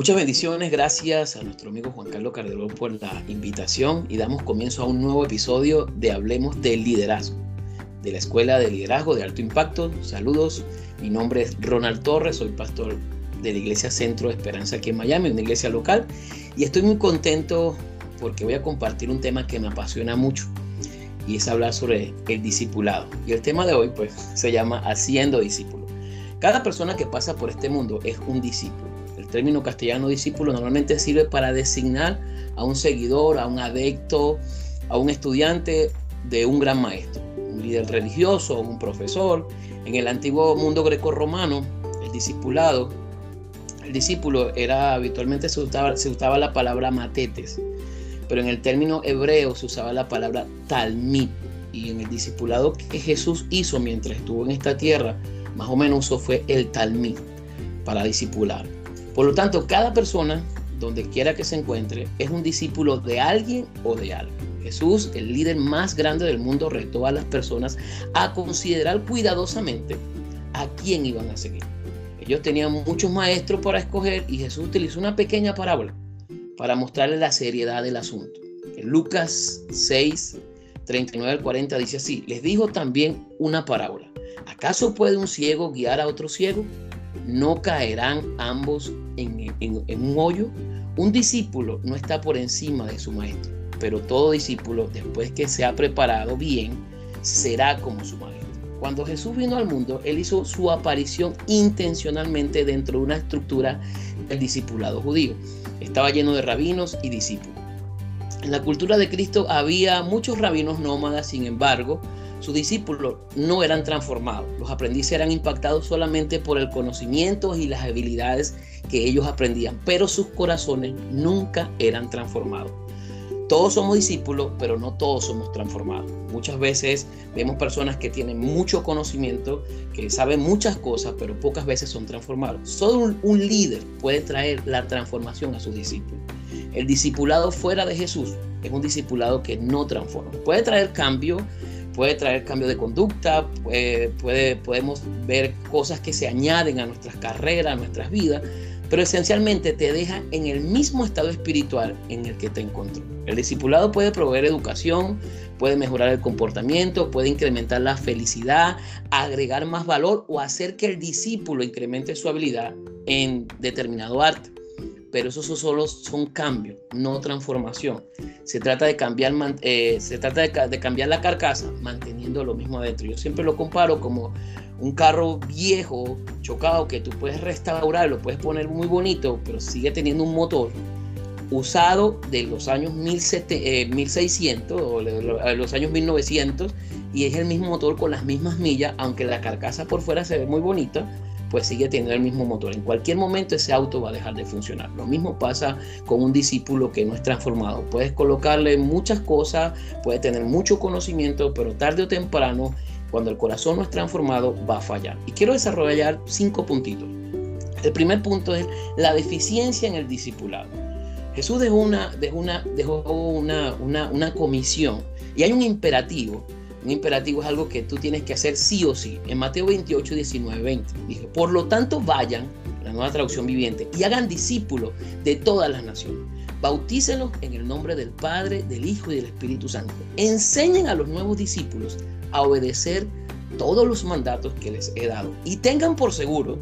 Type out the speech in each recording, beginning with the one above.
Muchas bendiciones, gracias a nuestro amigo Juan Carlos Cardelón por la invitación y damos comienzo a un nuevo episodio de Hablemos del Liderazgo, de la Escuela de Liderazgo de Alto Impacto. Saludos, mi nombre es Ronald Torres, soy pastor de la Iglesia Centro de Esperanza aquí en Miami, una iglesia local, y estoy muy contento porque voy a compartir un tema que me apasiona mucho y es hablar sobre el discipulado. Y el tema de hoy pues se llama Haciendo discípulo. Cada persona que pasa por este mundo es un discípulo término castellano discípulo normalmente sirve para designar a un seguidor, a un adecto, a un estudiante de un gran maestro, un líder religioso, un profesor. En el antiguo mundo greco-romano, el discipulado, el discípulo era habitualmente se usaba, se usaba la palabra matetes, pero en el término hebreo se usaba la palabra talmid. Y en el discipulado que Jesús hizo mientras estuvo en esta tierra, más o menos fue el talmid para discipular. Por lo tanto, cada persona, donde quiera que se encuentre, es un discípulo de alguien o de algo. Jesús, el líder más grande del mundo, retó a las personas a considerar cuidadosamente a quién iban a seguir. Ellos tenían muchos maestros para escoger y Jesús utilizó una pequeña parábola para mostrarles la seriedad del asunto. En Lucas 6, 39 al 40 dice así, les dijo también una parábola. ¿Acaso puede un ciego guiar a otro ciego? ¿No caerán ambos en, un hoyo? Un discípulo no está por encima de su maestro, pero todo discípulo, después que se ha preparado bien, será como su maestro. Cuando Jesús vino al mundo, Él hizo su aparición intencionalmente dentro de una estructura del discipulado judío. Estaba lleno de rabinos y discípulos. En la cultura de Cristo había muchos rabinos nómadas, sin embargo, sus discípulos no eran transformados. Los aprendices eran impactados solamente por el conocimiento y las habilidades que ellos aprendían, pero sus corazones nunca eran transformados. Todos somos discípulos, pero no todos somos transformados. Muchas veces vemos personas que tienen mucho conocimiento, que saben muchas cosas, pero pocas veces son transformados. Solo un, líder puede traer la transformación a sus discípulos. El discipulado fuera de Jesús es un discipulado que no transforma. Puede traer cambio, puede traer cambio de conducta, puede, podemos ver cosas que se añaden a nuestras carreras, a nuestras vidas, pero esencialmente te deja en el mismo estado espiritual en el que te encontró. El discipulado puede proveer educación, puede mejorar el comportamiento, puede incrementar la felicidad, agregar más valor o hacer que el discípulo incremente su habilidad en determinado arte pero eso solo son cambios, no transformación. Se trata de cambiar, eh, se trata de, cambiar la carcasa manteniendo lo mismo adentro. Yo siempre lo comparo como un carro viejo, chocado, que tú puedes restaurar, lo puedes poner muy bonito, pero sigue teniendo un motor usado de los años 1600 eh, o los años 1900 y es el mismo motor con las mismas millas, aunque la carcasa por fuera se ve muy bonita, pues sigue teniendo el mismo motor. En cualquier momento ese auto va a dejar de funcionar. Lo mismo pasa con un discípulo que no es transformado. Puedes colocarle muchas cosas, puede tener mucho conocimiento, pero tarde o temprano, cuando el corazón no es transformado, va a fallar. Y quiero desarrollar cinco puntitos. El primer punto es la deficiencia en el discipulado. Jesús dejó una, dejó una, dejó una, una, una comisión y hay un imperativo un imperativo es algo que tú tienes que hacer sí o sí. En Mateo 28, 19, 20 dije, por lo tanto vayan, la nueva traducción viviente, y hagan discípulos de todas las naciones. Bautícenlos en el nombre del Padre, del Hijo y del Espíritu Santo. Enseñen a los nuevos discípulos a obedecer todos los mandatos que les he dado. Y tengan por seguro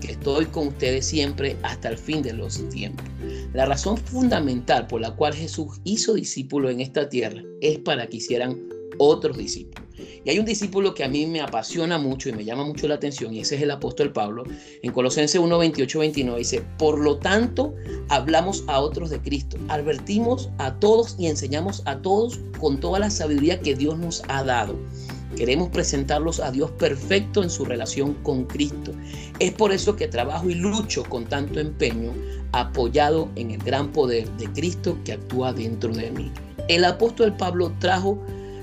que estoy con ustedes siempre hasta el fin de los tiempos. La razón fundamental por la cual Jesús hizo discípulos en esta tierra es para que hicieran otros discípulos. Y hay un discípulo que a mí me apasiona mucho y me llama mucho la atención, y ese es el apóstol Pablo. En Colosenses 1, 28, 29 dice, por lo tanto, hablamos a otros de Cristo, advertimos a todos y enseñamos a todos con toda la sabiduría que Dios nos ha dado. Queremos presentarlos a Dios perfecto en su relación con Cristo. Es por eso que trabajo y lucho con tanto empeño, apoyado en el gran poder de Cristo que actúa dentro de mí. El apóstol Pablo trajo,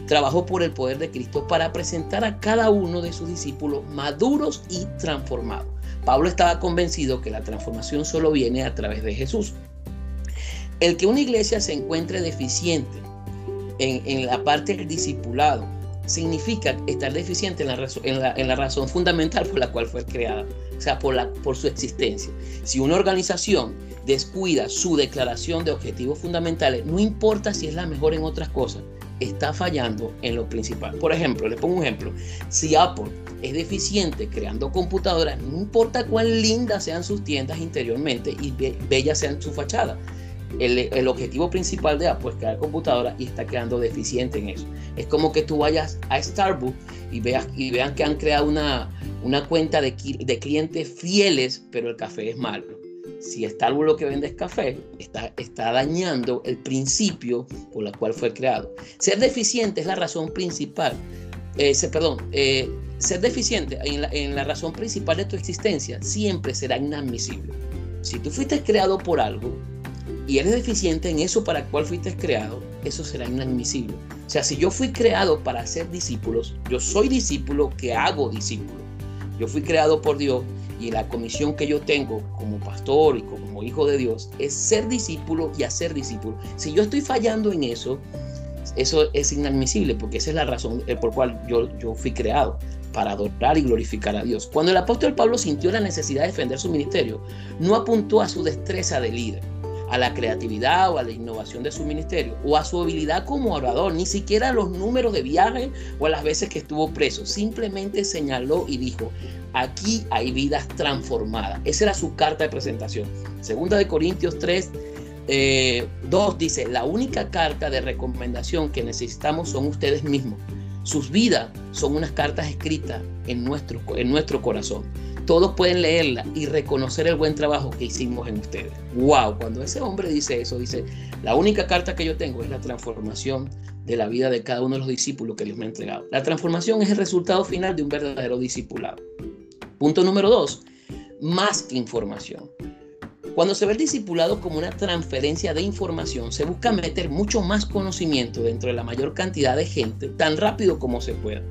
trabajó por el poder de Cristo para presentar a cada uno de sus discípulos maduros y transformados. Pablo estaba convencido que la transformación solo viene a través de Jesús. El que una iglesia se encuentre deficiente en, en la parte del discipulado significa estar deficiente en la, razón, en, la, razón fundamental por la cual fue creada, o sea, por, la, por su existencia. Si una organización descuida su declaración de objetivos fundamentales, no importa si es la mejor en otras cosas, está fallando en lo principal. Por ejemplo, le pongo un ejemplo, si Apple es deficiente creando computadoras, no importa cuán lindas sean sus tiendas interiormente y be bellas sean su fachada, el, objetivo principal de Apple es crear computadora y está quedando deficiente en eso. Es como que tú vayas a Starbucks y, veas, y vean que han creado una, una cuenta de clientes fieles, pero el café es malo. Si Starbucks lo que vende es café, está, está dañando el principio por el cual fue creado. Ser deficiente es la razón principal. Eh, perdón, eh, ser deficiente en la, en la razón principal de tu existencia siempre será inadmisible. Si tú fuiste creado por algo, y eres deficiente en eso para el cual fuiste creado, eso será inadmisible. O sea, si yo fui creado para ser discípulos, yo soy discípulo que hago discípulo. Yo fui creado por Dios y la comisión que yo tengo como pastor y como hijo de Dios es ser discípulo y hacer discípulo. Si yo estoy fallando en eso, eso es inadmisible porque esa es la razón por la cual yo, yo fui creado para adorar y glorificar a Dios. Cuando el apóstol Pablo sintió la necesidad de defender su ministerio, no apuntó a su destreza de líder a la creatividad o a la innovación de su ministerio o a su habilidad como orador, ni siquiera a los números de viaje o a las veces que estuvo preso. Simplemente señaló y dijo, aquí hay vidas transformadas. Esa era su carta de presentación. Segunda de Corintios 3, 2 eh, dice, la única carta de recomendación que necesitamos son ustedes mismos. Sus vidas son unas cartas escritas en nuestro, en nuestro corazón todos pueden leerla y reconocer el buen trabajo que hicimos en ustedes. ¡Wow! Cuando ese hombre dice eso, dice, la única carta que yo tengo es la transformación de la vida de cada uno de los discípulos que Dios me ha entregado. La transformación es el resultado final de un verdadero discipulado. Punto número dos, más información. Cuando se ve el discipulado como una transferencia de información, se busca meter mucho más conocimiento dentro de la mayor cantidad de gente tan rápido como se pueda.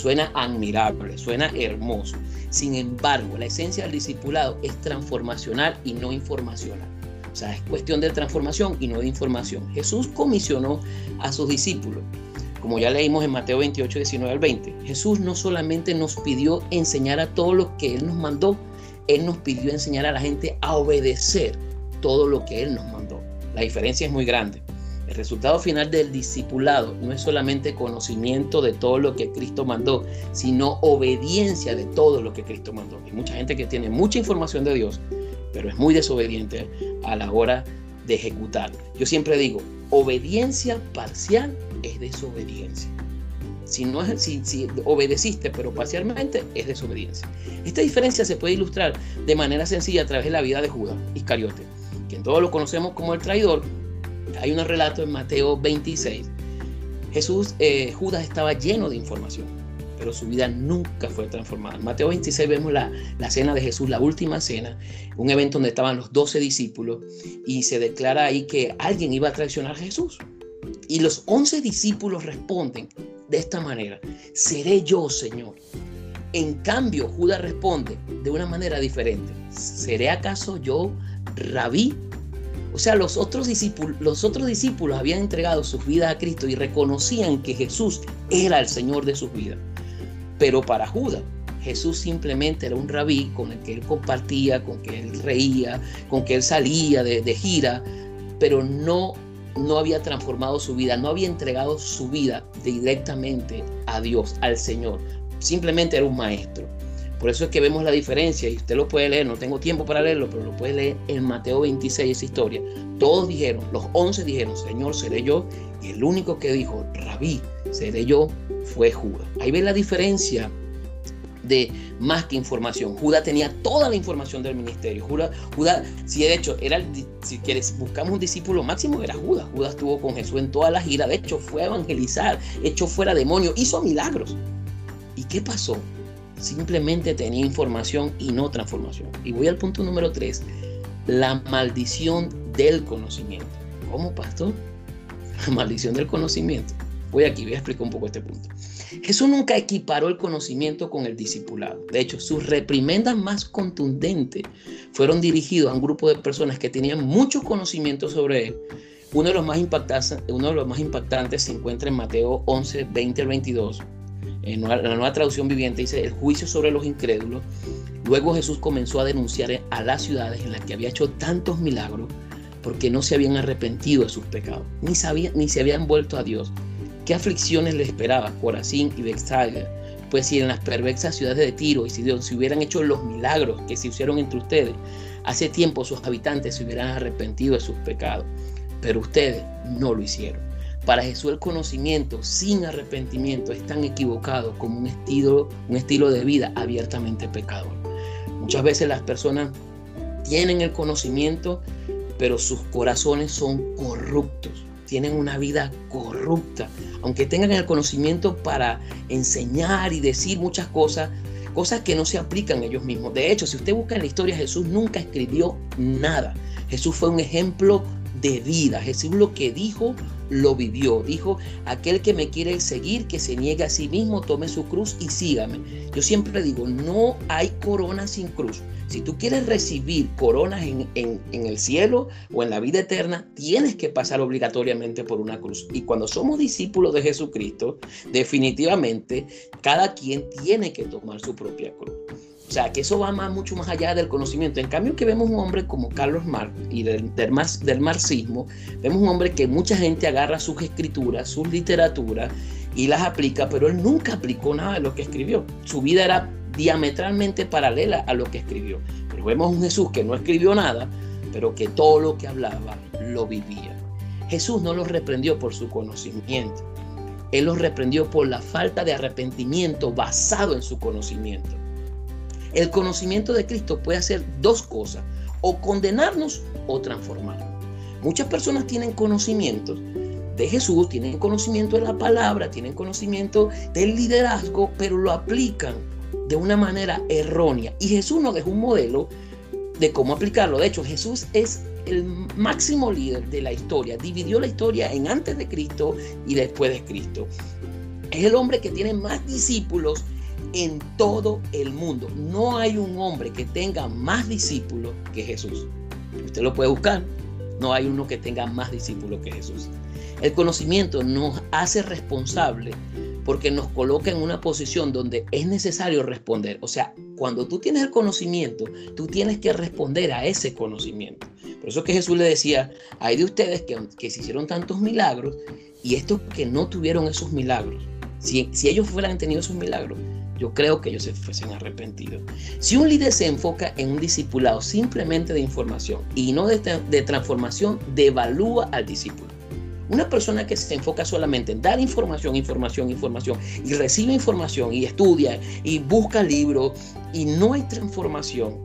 Suena admirable, suena hermoso. Sin embargo, la esencia del discipulado es transformacional y no informacional. O sea, es cuestión de transformación y no de información. Jesús comisionó a sus discípulos. Como ya leímos en Mateo 28, 19 al 20, Jesús no solamente nos pidió enseñar a todos lo que Él nos mandó, él nos pidió enseñar a la gente a obedecer todo lo que Él nos mandó. La diferencia es muy grande. El resultado final del discipulado no es solamente conocimiento de todo lo que Cristo mandó, sino obediencia de todo lo que Cristo mandó. Hay mucha gente que tiene mucha información de Dios, pero es muy desobediente a la hora de ejecutar. Yo siempre digo, obediencia parcial es desobediencia. Si, no es, si, si obedeciste, pero parcialmente, es desobediencia. Esta diferencia se puede ilustrar de manera sencilla a través de la vida de Judas Iscariote, quien todos lo conocemos como el traidor. Hay un relato en Mateo 26. Jesús, eh, Judas estaba lleno de información, pero su vida nunca fue transformada. En Mateo 26 vemos la, la, cena de Jesús, la última cena, un evento donde estaban los doce discípulos y se declara ahí que alguien iba a traicionar a Jesús. Y los once discípulos responden, de esta manera, seré yo, Señor. En cambio, Judas responde de una manera diferente, ¿seré acaso yo rabí? O sea, los otros, discípulos, los otros discípulos habían entregado sus vidas a Cristo y reconocían que Jesús era el Señor de sus vidas. Pero para Judas, Jesús simplemente era un rabí con el que él compartía, con que él reía, con que él salía de, de gira, pero no no había transformado su vida, no había entregado su vida directamente a Dios, al Señor. Simplemente era un maestro. Por eso es que vemos la diferencia y usted lo puede leer, no tengo tiempo para leerlo, pero lo puede leer en Mateo 26, esa historia. Todos dijeron, los once dijeron, Señor, seré yo. Y el único que dijo, Rabí, seré yo, fue Judas. Ahí ve la diferencia de más que información. Judas tenía toda la información del ministerio. Judas, Judas si de hecho, era si quieres, buscamos un discípulo máximo, era Judas. Judas estuvo con Jesús en toda la gira. De hecho, fue a evangelizar, echó fuera demonios, hizo milagros. ¿Qué pasó? Simplemente tenía información y no transformación. Y voy al punto número tres, la maldición del conocimiento. ¿Cómo, pastor? La maldición del conocimiento. Voy aquí, voy a explicar un poco este punto. Jesús nunca equiparó el conocimiento con el discipulado. De hecho, sus reprimendas más contundentes fueron dirigidos a un grupo de personas que tenían mucho conocimiento sobre él. Uno de los más impactantes, uno de los más impactantes se encuentra en Mateo 11, 20 al 22. En la nueva traducción viviente dice el juicio sobre los incrédulos. Luego Jesús comenzó a denunciar a las ciudades en las que había hecho tantos milagros porque no se habían arrepentido de sus pecados, ni, se habían vuelto a Dios. ¿Qué aflicciones le esperaba Corazín y Bethsaida? Pues si en las perversas ciudades de Tiro y Sidón se hubieran hecho los milagros que se hicieron entre ustedes, hace tiempo sus habitantes se hubieran arrepentido de sus pecados, pero ustedes no lo hicieron. Para Jesús el conocimiento sin arrepentimiento es tan equivocado como un estilo, un estilo de vida abiertamente pecador. Muchas veces las personas tienen el conocimiento, pero sus corazones son corruptos, tienen una vida corrupta. Aunque tengan el conocimiento para enseñar y decir muchas cosas, cosas que no se aplican ellos mismos. De hecho, si usted busca en la historia, Jesús nunca escribió nada. Jesús fue un ejemplo de vida. Jesús lo que dijo, lo vivió. Dijo, aquel que me quiere seguir, que se niegue a sí mismo, tome su cruz y sígame. Yo siempre digo, no hay corona sin cruz. Si tú quieres recibir coronas en, el cielo o en la vida eterna, tienes que pasar obligatoriamente por una cruz. Y cuando somos discípulos de Jesucristo, definitivamente cada quien tiene que tomar su propia cruz. O sea, que eso va más, mucho más allá del conocimiento. En cambio, que vemos un hombre como Carlos Marx y del, del, del marxismo, vemos un hombre que mucha gente agarra sus escrituras, sus literaturas y las aplica, pero él nunca aplicó nada de lo que escribió. Su vida era diametralmente paralela a lo que escribió. Pero vemos un Jesús que no escribió nada, pero que todo lo que hablaba lo vivía. Jesús no los reprendió por su conocimiento. Él los reprendió por la falta de arrepentimiento basado en su conocimiento. El conocimiento de Cristo puede hacer dos cosas, o condenarnos o transformarnos. Muchas personas tienen conocimientos de Jesús, tienen conocimiento de la palabra, tienen conocimiento del liderazgo, pero lo aplican de una manera errónea. Y Jesús nos dejó un modelo de cómo aplicarlo. De hecho, Jesús es el máximo líder de la historia. Dividió la historia en antes de Cristo y después de Cristo. Es el hombre que tiene más discípulos en todo el mundo. No hay un hombre que tenga más discípulos que Jesús. Usted lo puede buscar. No hay uno que tenga más discípulos que Jesús. El conocimiento nos hace responsable porque nos coloca en una posición donde es necesario responder. O sea, cuando tú tienes el conocimiento, tú tienes que responder a ese conocimiento. Por eso que Jesús le decía, hay de ustedes que, que se hicieron tantos milagros y estos que no tuvieron esos milagros. Si, si ellos fueran tenido esos milagros, yo creo que ellos se fuesen arrepentidos. Si un líder se enfoca en un discipulado simplemente de información y no de, de transformación, devalúa al discípulo. Una persona que se enfoca solamente en dar información, información, información y recibe información y estudia y busca libros y no hay transformación,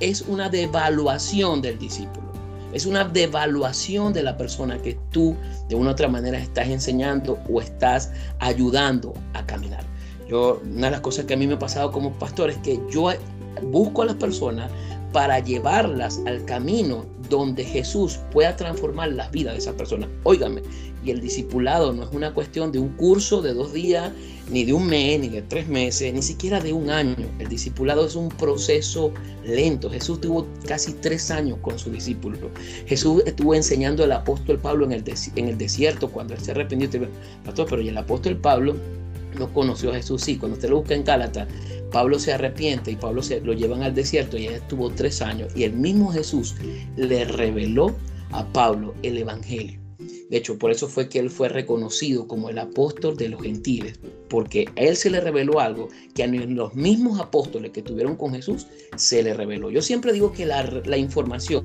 es una devaluación del discípulo. Es una devaluación de la persona que tú de una u otra manera estás enseñando o estás ayudando a caminar. Yo, una de las cosas que a mí me ha pasado como pastor es que yo busco a las personas para llevarlas al camino donde Jesús pueda transformar las vidas de esas personas. Óigame, y el discipulado no es una cuestión de un curso de dos días, ni de un mes, ni de tres meses, ni siquiera de un año. El discipulado es un proceso lento. Jesús tuvo casi tres años con su discípulo. Jesús estuvo enseñando al apóstol Pablo en el, desierto cuando él se arrepintió. Pastor, pero y el apóstol Pablo no conoció a Jesús. Sí, cuando usted lo busca en Gálatas, Pablo se arrepiente y Pablo se lo llevan al desierto y él estuvo tres años y el mismo Jesús le reveló a Pablo el Evangelio. De hecho, por eso fue que él fue reconocido como el apóstol de los gentiles, porque a él se le reveló algo que a los mismos apóstoles que tuvieron con Jesús se le reveló. Yo siempre digo que la, la información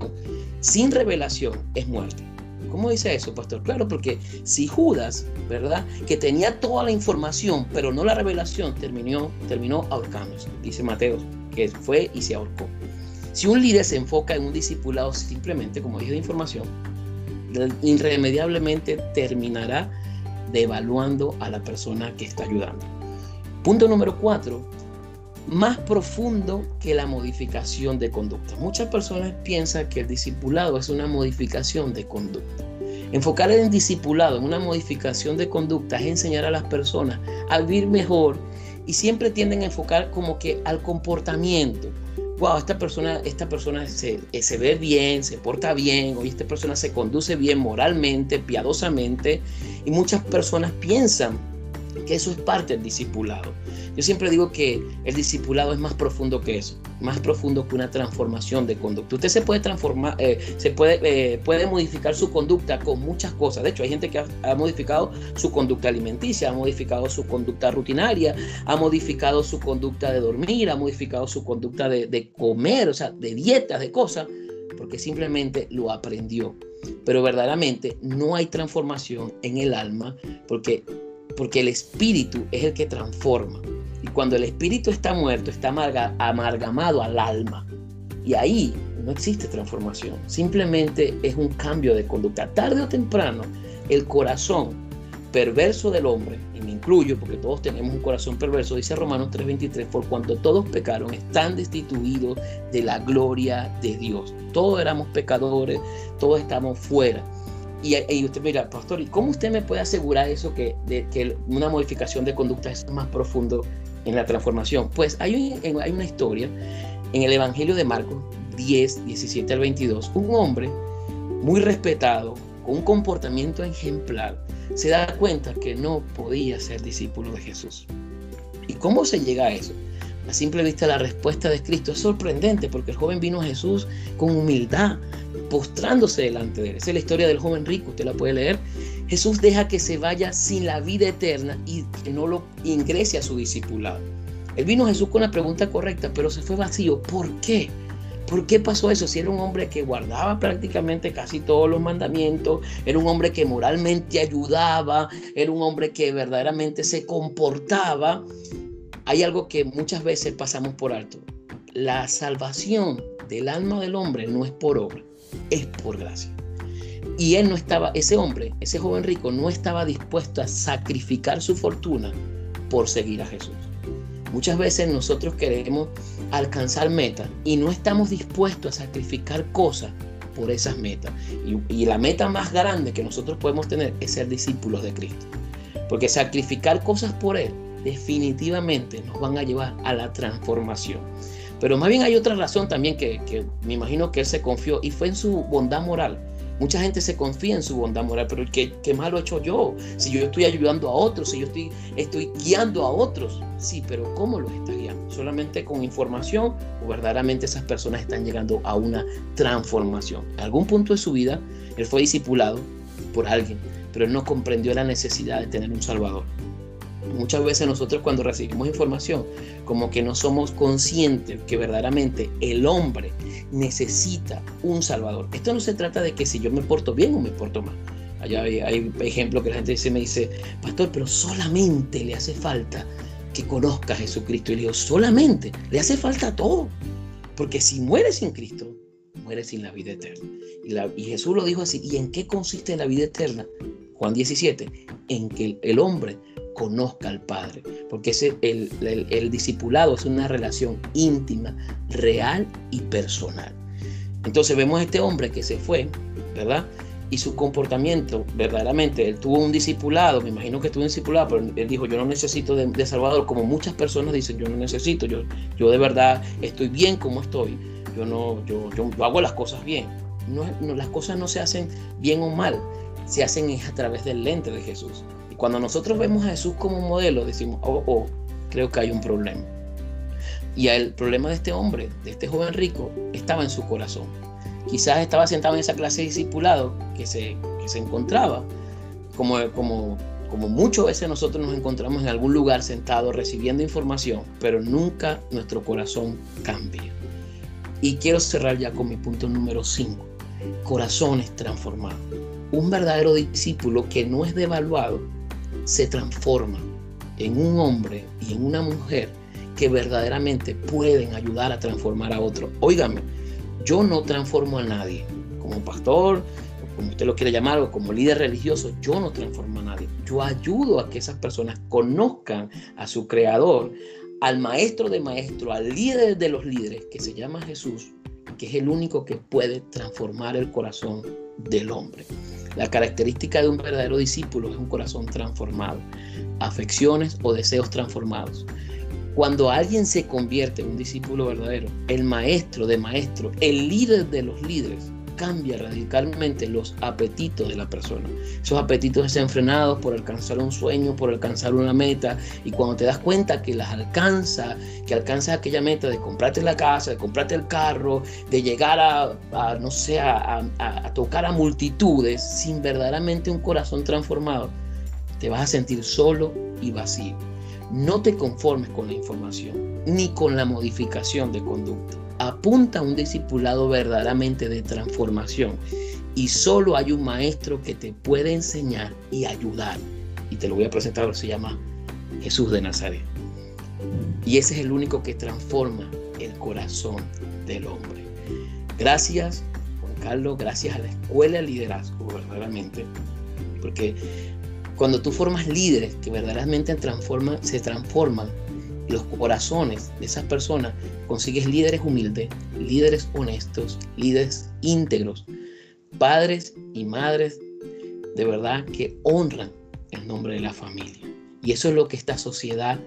sin revelación es muerte. ¿Cómo dice eso, pastor? Claro, porque si Judas, ¿verdad? Que tenía toda la información, pero no la revelación, terminó, terminó ahorcándose, dice Mateo, que fue y se ahorcó. Si un líder se enfoca en un discipulado simplemente, como dije, de información, irremediablemente terminará devaluando a la persona que está ayudando. Punto número cuatro, más profundo que la modificación de conducta. Muchas personas piensan que el discipulado es una modificación de conducta. Enfocar en el discipulado, en una modificación de conducta, es enseñar a las personas a vivir mejor y siempre tienden a enfocar como que al comportamiento. Wow, esta persona, esta persona se, eh, se ve bien, se porta bien, o esta persona se conduce bien moralmente, piadosamente, y muchas personas piensan que eso es parte del discipulado. Yo siempre digo que el discipulado es más profundo que eso, más profundo que una transformación de conducta. Usted se puede transformar, eh, se puede, eh, puede modificar su conducta con muchas cosas. De hecho, hay gente que ha, modificado su conducta alimenticia, ha modificado su conducta rutinaria, ha modificado su conducta de dormir, ha modificado su conducta de, de comer, o sea, de dietas, de cosas, porque simplemente lo aprendió. Pero verdaderamente no hay transformación en el alma porque porque el espíritu es el que transforma. Y cuando el espíritu está muerto, está amargamado al alma. Y ahí no existe transformación. Simplemente es un cambio de conducta. Tarde o temprano, el corazón perverso del hombre, y me incluyo porque todos tenemos un corazón perverso, dice Romanos 3:23, por cuanto todos pecaron, están destituidos de la gloria de Dios. Todos éramos pecadores, todos estamos fuera. Y, usted mira, pastor, ¿y cómo usted me puede asegurar eso que, que una modificación de conducta es más profundo en la transformación? Pues hay, hay una historia en el Evangelio de Marcos 10, 17 al 22. Un hombre muy respetado, con un comportamiento ejemplar, se da cuenta que no podía ser discípulo de Jesús. ¿Y cómo se llega a eso? A simple vista la respuesta de Cristo es sorprendente porque el joven vino a Jesús con humildad, postrándose delante de él. Esa es la historia del joven rico, usted la puede leer. Jesús deja que se vaya sin la vida eterna y no lo ingrese a su discipulado. Él vino Jesús con la pregunta correcta, pero se fue vacío. ¿Por qué? ¿Por qué pasó eso? Si era un hombre que guardaba prácticamente casi todos los mandamientos, era un hombre que moralmente ayudaba, era un hombre que verdaderamente se comportaba, hay algo que muchas veces pasamos por alto. La salvación del alma del hombre no es por obra es por gracia. Y él no estaba, ese hombre, ese joven rico, no estaba dispuesto a sacrificar su fortuna por seguir a Jesús. Muchas veces nosotros queremos alcanzar metas y no estamos dispuestos a sacrificar cosas por esas metas. Y, y, la meta más grande que nosotros podemos tener es ser discípulos de Cristo. Porque sacrificar cosas por Él definitivamente nos van a llevar a la transformación. Pero más bien hay otra razón también que, me imagino que él se confió y fue en su bondad moral. Mucha gente se confía en su bondad moral, pero ¿qué, qué malo he hecho yo? Si yo estoy ayudando a otros, si yo estoy, estoy guiando a otros. Sí, pero ¿cómo los está guiando? ¿Solamente con información o verdaderamente esas personas están llegando a una transformación? En algún punto de su vida, él fue discipulado por alguien, pero él no comprendió la necesidad de tener un Salvador. Muchas veces nosotros cuando recibimos información, como que no somos conscientes que verdaderamente el hombre necesita un salvador. Esto no se trata de que si yo me porto bien o me porto mal. Allá hay, hay ejemplos que la gente dice, me dice, pastor, pero solamente le hace falta que conozca a Jesucristo. Y le digo, solamente, le hace falta todo. Porque si muere sin Cristo, muere sin la vida eterna. Y, y Jesús lo dijo así, ¿y en qué consiste la vida eterna? Juan 17, en que el hombre conozca al Padre, porque el, el, discipulado es una relación íntima, real y personal. Entonces vemos a este hombre que se fue, ¿verdad? Y su comportamiento, verdaderamente, él tuvo un discipulado, me imagino que tuvo un discipulado, pero él dijo, yo no necesito de, Salvador, como muchas personas dicen, yo no necesito, yo, yo de verdad estoy bien como estoy, yo no, yo, yo hago las cosas bien. No, no, las cosas no se hacen bien o mal, se hacen a través del lente de Jesús. Cuando nosotros vemos a Jesús como modelo, decimos, oh, oh, creo que hay un problema. Y el problema de este hombre, de este joven rico, estaba en su corazón. Quizás estaba sentado en esa clase de discipulado que se, que se encontraba, como, como, como muchas veces nosotros nos encontramos en algún lugar sentado recibiendo información, pero nunca nuestro corazón cambia. Y quiero cerrar ya con mi punto número 5, corazones transformados. Un verdadero discípulo que no es devaluado se transforma en un hombre y en una mujer que verdaderamente pueden ayudar a transformar a otro. Óigame, yo no transformo a nadie. Como pastor, como usted lo quiere llamar, o como líder religioso, yo no transformo a nadie. Yo ayudo a que esas personas conozcan a su creador, al maestro de maestro, al líder de los líderes, que se llama Jesús, que es el único que puede transformar el corazón del hombre. La característica de un verdadero discípulo es un corazón transformado, afecciones o deseos transformados. Cuando alguien se convierte en un discípulo verdadero, el maestro de maestro, el líder de los líderes, cambia radicalmente los apetitos de la persona. Esos apetitos desenfrenados por alcanzar un sueño, por alcanzar una meta, y cuando te das cuenta que las alcanza, que alcanzas aquella meta de comprarte la casa, de comprarte el carro, de llegar a, no sé, a, a tocar a multitudes sin verdaderamente un corazón transformado, te vas a sentir solo y vacío. No te conformes con la información ni con la modificación de conducta apunta a un discipulado verdaderamente de transformación. Y solo hay un maestro que te puede enseñar y ayudar. Y te lo voy a presentar, se llama Jesús de Nazaret. Y ese es el único que transforma el corazón del hombre. Gracias, Juan Carlos, gracias a la escuela de liderazgo, verdaderamente. Porque cuando tú formas líderes que verdaderamente transforman, se transforman los corazones de esas personas, consigues líderes humildes, líderes honestos, líderes íntegros, padres y madres de verdad que honran el nombre de la familia. Y eso es lo que esta sociedad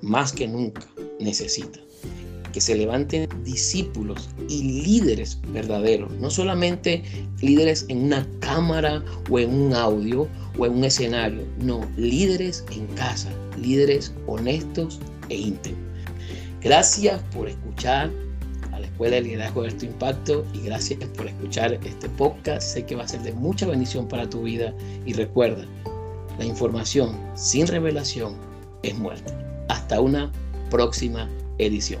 más que nunca necesita. Que se levanten discípulos y líderes verdaderos, no solamente líderes en una cámara o en un audio o en un escenario, no, líderes en casa, líderes honestos e Gracias por escuchar a la Escuela de Liderazgo de Alto Impacto y gracias por escuchar este podcast. Sé que va a ser de mucha bendición para tu vida y recuerda, la información sin revelación es muerta. Hasta una próxima edición.